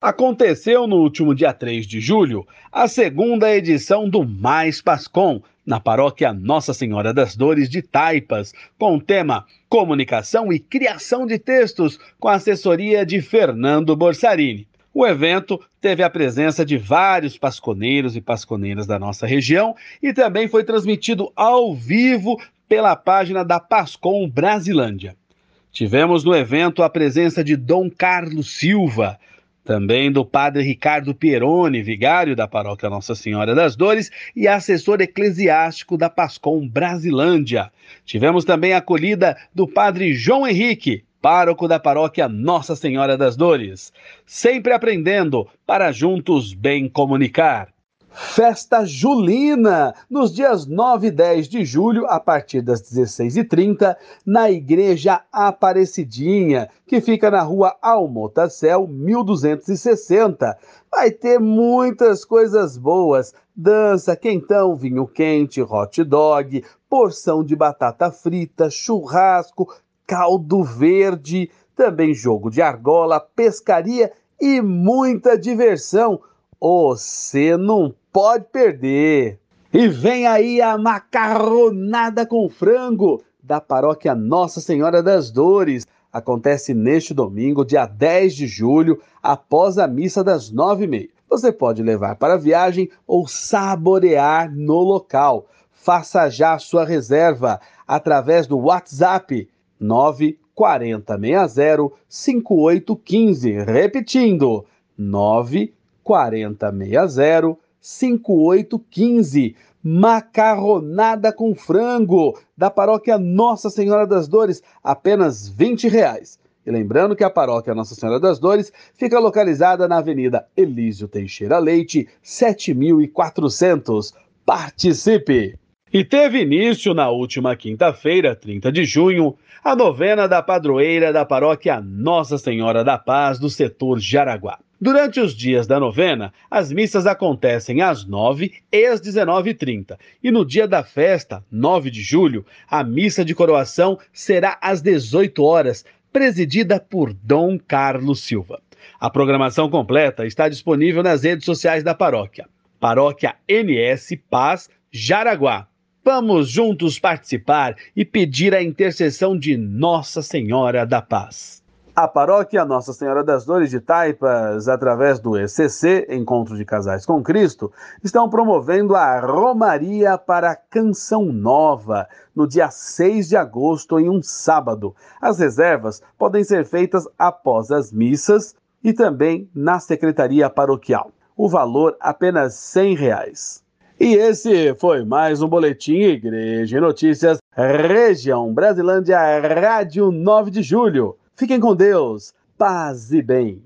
Aconteceu no último dia 3 de julho a segunda edição do Mais Pascom, na paróquia Nossa Senhora das Dores de Taipas, com o tema Comunicação e Criação de Textos, com a assessoria de Fernando Borsarini. O evento teve a presença de vários pasconeiros e pasconeiras da nossa região e também foi transmitido ao vivo pela página da Pascom Brasilândia. Tivemos no evento a presença de Dom Carlos Silva, também do padre Ricardo Pieroni, vigário da paróquia Nossa Senhora das Dores e assessor eclesiástico da Pascom Brasilândia. Tivemos também a acolhida do padre João Henrique, pároco da paróquia Nossa Senhora das Dores. Sempre aprendendo para juntos bem comunicar. Festa Julina, nos dias 9 e 10 de julho, a partir das 16h30, na Igreja Aparecidinha, que fica na rua Almotacel, 1260. Vai ter muitas coisas boas: dança, quentão, vinho quente, hot dog, porção de batata frita, churrasco, caldo verde, também jogo de argola, pescaria e muita diversão. Você não pode perder. E vem aí a macarronada com frango da paróquia Nossa Senhora das Dores. Acontece neste domingo, dia 10 de julho, após a missa das nove e meia. Você pode levar para viagem ou saborear no local. Faça já sua reserva através do WhatsApp 94060 5815. Repetindo, 94060 5815. Macarronada com frango da paróquia Nossa Senhora das Dores, apenas 20 reais. E lembrando que a paróquia Nossa Senhora das Dores fica localizada na Avenida Elísio Teixeira Leite, 7400. Participe! E teve início na última quinta-feira, 30 de junho, a novena da padroeira da paróquia Nossa Senhora da Paz do setor Jaraguá. Durante os dias da novena, as missas acontecem às 9 e às 19h30. E no dia da festa, 9 de julho, a missa de coroação será às 18 horas, presidida por Dom Carlos Silva. A programação completa está disponível nas redes sociais da paróquia. Paróquia NS Paz Jaraguá. Vamos juntos participar e pedir a intercessão de Nossa Senhora da Paz. A paróquia Nossa Senhora das Dores de Taipas, através do ECC, Encontro de Casais com Cristo, estão promovendo a Romaria para Canção Nova, no dia 6 de agosto, em um sábado. As reservas podem ser feitas após as missas e também na secretaria paroquial. O valor apenas R$ reais. E esse foi mais um Boletim Igreja e Notícias, Região Brasilândia, Rádio 9 de Julho. Fiquem com Deus, paz e bem.